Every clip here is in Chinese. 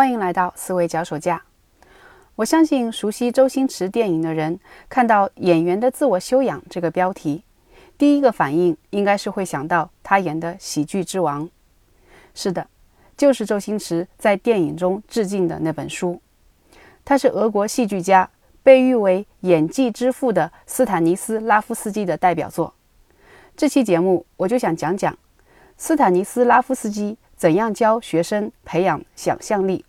欢迎来到思维脚手架。我相信熟悉周星驰电影的人，看到“演员的自我修养”这个标题，第一个反应应该是会想到他演的《喜剧之王》。是的，就是周星驰在电影中致敬的那本书。他是俄国戏剧家，被誉为演技之父的斯坦尼斯拉夫斯基的代表作。这期节目我就想讲讲斯坦尼斯拉夫斯基怎样教学生培养想象力。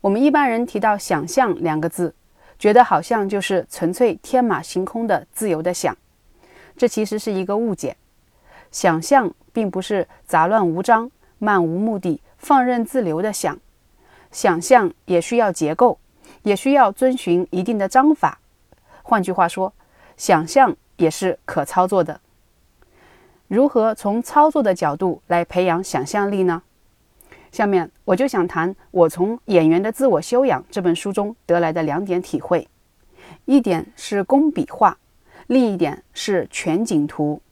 我们一般人提到“想象”两个字，觉得好像就是纯粹天马行空的自由的想，这其实是一个误解。想象并不是杂乱无章、漫无目的、放任自流的想，想象也需要结构，也需要遵循一定的章法。换句话说，想象也是可操作的。如何从操作的角度来培养想象力呢？下面我就想谈我从《演员的自我修养》这本书中得来的两点体会，一点是工笔画，另一点是全景图。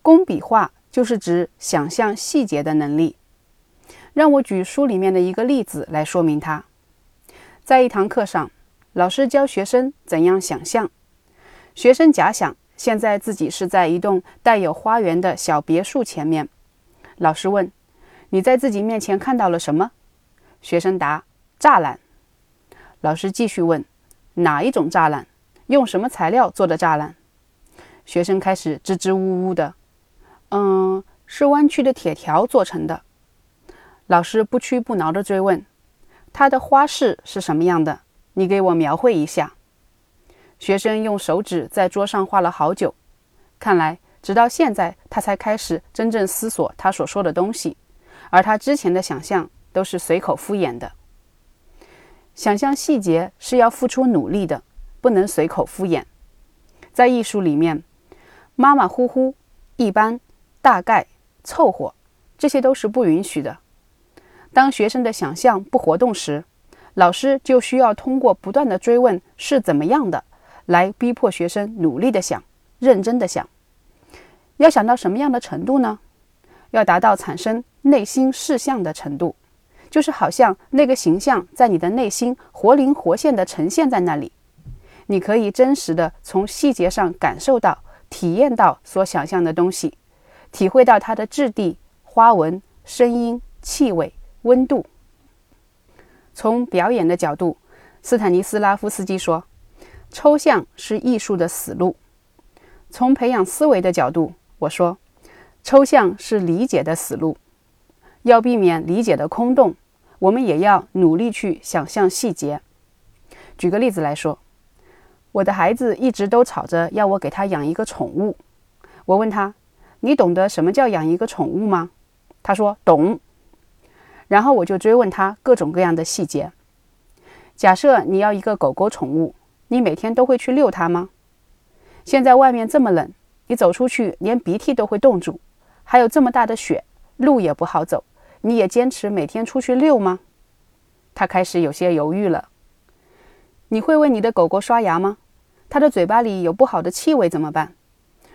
工笔画就是指想象细节的能力。让我举书里面的一个例子来说明它。在一堂课上，老师教学生怎样想象，学生假想现在自己是在一栋带有花园的小别墅前面，老师问。你在自己面前看到了什么？学生答：栅栏。老师继续问：哪一种栅栏？用什么材料做的栅栏？学生开始支支吾吾的：嗯，是弯曲的铁条做成的。老师不屈不挠地追问：它的花式是什么样的？你给我描绘一下。学生用手指在桌上画了好久，看来直到现在他才开始真正思索他所说的东西。而他之前的想象都是随口敷衍的。想象细节是要付出努力的，不能随口敷衍。在艺术里面，马马虎虎、一般、大概、凑合，这些都是不允许的。当学生的想象不活动时，老师就需要通过不断的追问是怎么样的，来逼迫学生努力的想、认真的想。要想到什么样的程度呢？要达到产生。内心视像的程度，就是好像那个形象在你的内心活灵活现地呈现在那里，你可以真实的从细节上感受到、体验到所想象的东西，体会到它的质地、花纹、声音、气味、温度。从表演的角度，斯坦尼斯拉夫斯基说：“抽象是艺术的死路。”从培养思维的角度，我说：“抽象是理解的死路。”要避免理解的空洞，我们也要努力去想象细节。举个例子来说，我的孩子一直都吵着要我给他养一个宠物。我问他：“你懂得什么叫养一个宠物吗？”他说：“懂。”然后我就追问他各种各样的细节。假设你要一个狗狗宠物，你每天都会去遛它吗？现在外面这么冷，你走出去连鼻涕都会冻住，还有这么大的雪，路也不好走。你也坚持每天出去遛吗？他开始有些犹豫了。你会为你的狗狗刷牙吗？它的嘴巴里有不好的气味怎么办？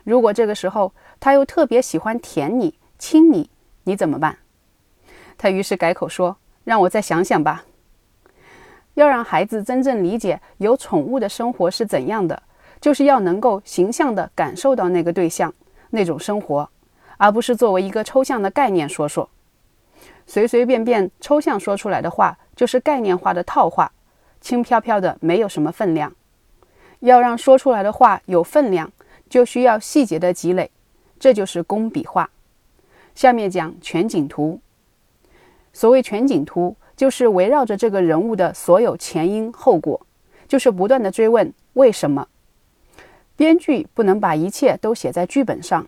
如果这个时候它又特别喜欢舔你、亲你，你怎么办？他于是改口说：“让我再想想吧。”要让孩子真正理解有宠物的生活是怎样的，就是要能够形象地感受到那个对象那种生活，而不是作为一个抽象的概念说说。随随便便抽象说出来的话，就是概念化的套话，轻飘飘的，没有什么分量。要让说出来的话有分量，就需要细节的积累，这就是工笔画。下面讲全景图。所谓全景图，就是围绕着这个人物的所有前因后果，就是不断的追问为什么。编剧不能把一切都写在剧本上，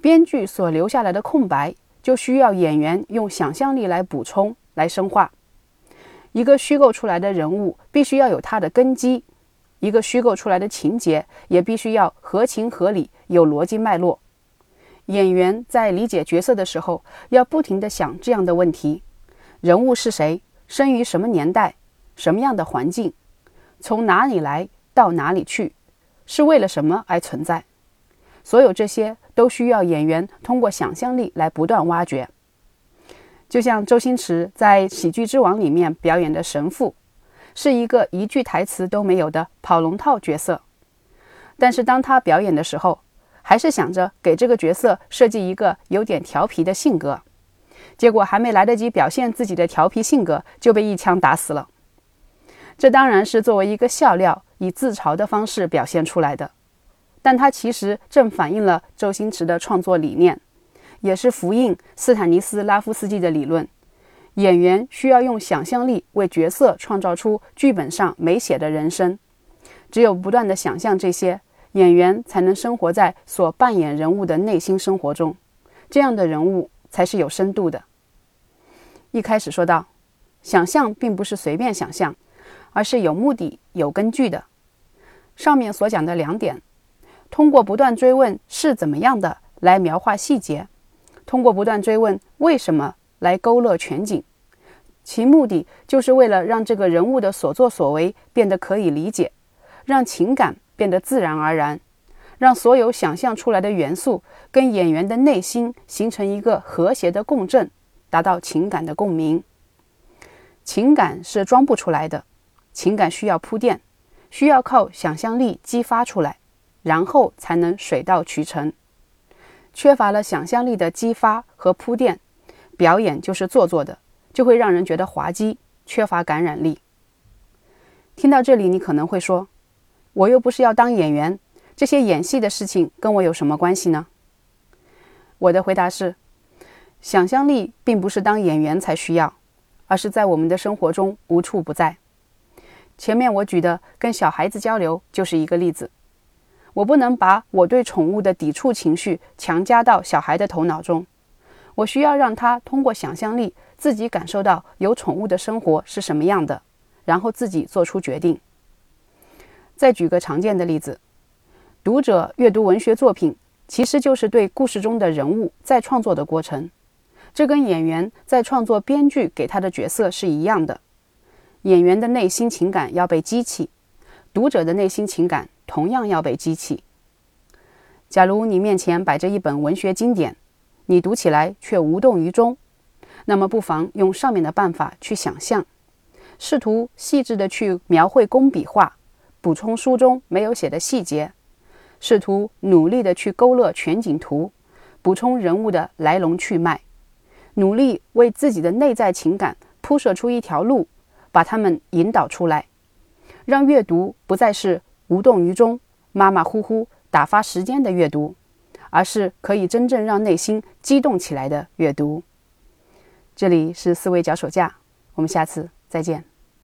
编剧所留下来的空白。就需要演员用想象力来补充、来深化。一个虚构出来的人物必须要有它的根基，一个虚构出来的情节也必须要合情合理、有逻辑脉络。演员在理解角色的时候，要不停地想这样的问题：人物是谁？生于什么年代？什么样的环境？从哪里来到哪里去？是为了什么而存在？所有这些都需要演员通过想象力来不断挖掘。就像周星驰在《喜剧之王》里面表演的神父，是一个一句台词都没有的跑龙套角色。但是当他表演的时候，还是想着给这个角色设计一个有点调皮的性格。结果还没来得及表现自己的调皮性格，就被一枪打死了。这当然是作为一个笑料，以自嘲的方式表现出来的。但它其实正反映了周星驰的创作理念，也是呼应斯坦尼斯拉夫斯基的理论：演员需要用想象力为角色创造出剧本上没写的人生。只有不断的想象这些，演员才能生活在所扮演人物的内心生活中。这样的人物才是有深度的。一开始说到，想象并不是随便想象，而是有目的、有根据的。上面所讲的两点，通过不断追问是怎么样的来描画细节，通过不断追问为什么来勾勒全景，其目的就是为了让这个人物的所作所为变得可以理解，让情感变得自然而然，让所有想象出来的元素跟演员的内心形成一个和谐的共振。达到情感的共鸣，情感是装不出来的，情感需要铺垫，需要靠想象力激发出来，然后才能水到渠成。缺乏了想象力的激发和铺垫，表演就是做作的，就会让人觉得滑稽，缺乏感染力。听到这里，你可能会说：“我又不是要当演员，这些演戏的事情跟我有什么关系呢？”我的回答是。想象力并不是当演员才需要，而是在我们的生活中无处不在。前面我举的跟小孩子交流就是一个例子。我不能把我对宠物的抵触情绪强加到小孩的头脑中，我需要让他通过想象力自己感受到有宠物的生活是什么样的，然后自己做出决定。再举个常见的例子，读者阅读文学作品，其实就是对故事中的人物再创作的过程。这跟演员在创作编剧给他的角色是一样的，演员的内心情感要被激起，读者的内心情感同样要被激起。假如你面前摆着一本文学经典，你读起来却无动于衷，那么不妨用上面的办法去想象，试图细致的去描绘工笔画，补充书中没有写的细节，试图努力的去勾勒全景图，补充人物的来龙去脉。努力为自己的内在情感铺设出一条路，把它们引导出来，让阅读不再是无动于衷、马马虎虎、打发时间的阅读，而是可以真正让内心激动起来的阅读。这里是思维脚手架，我们下次再见。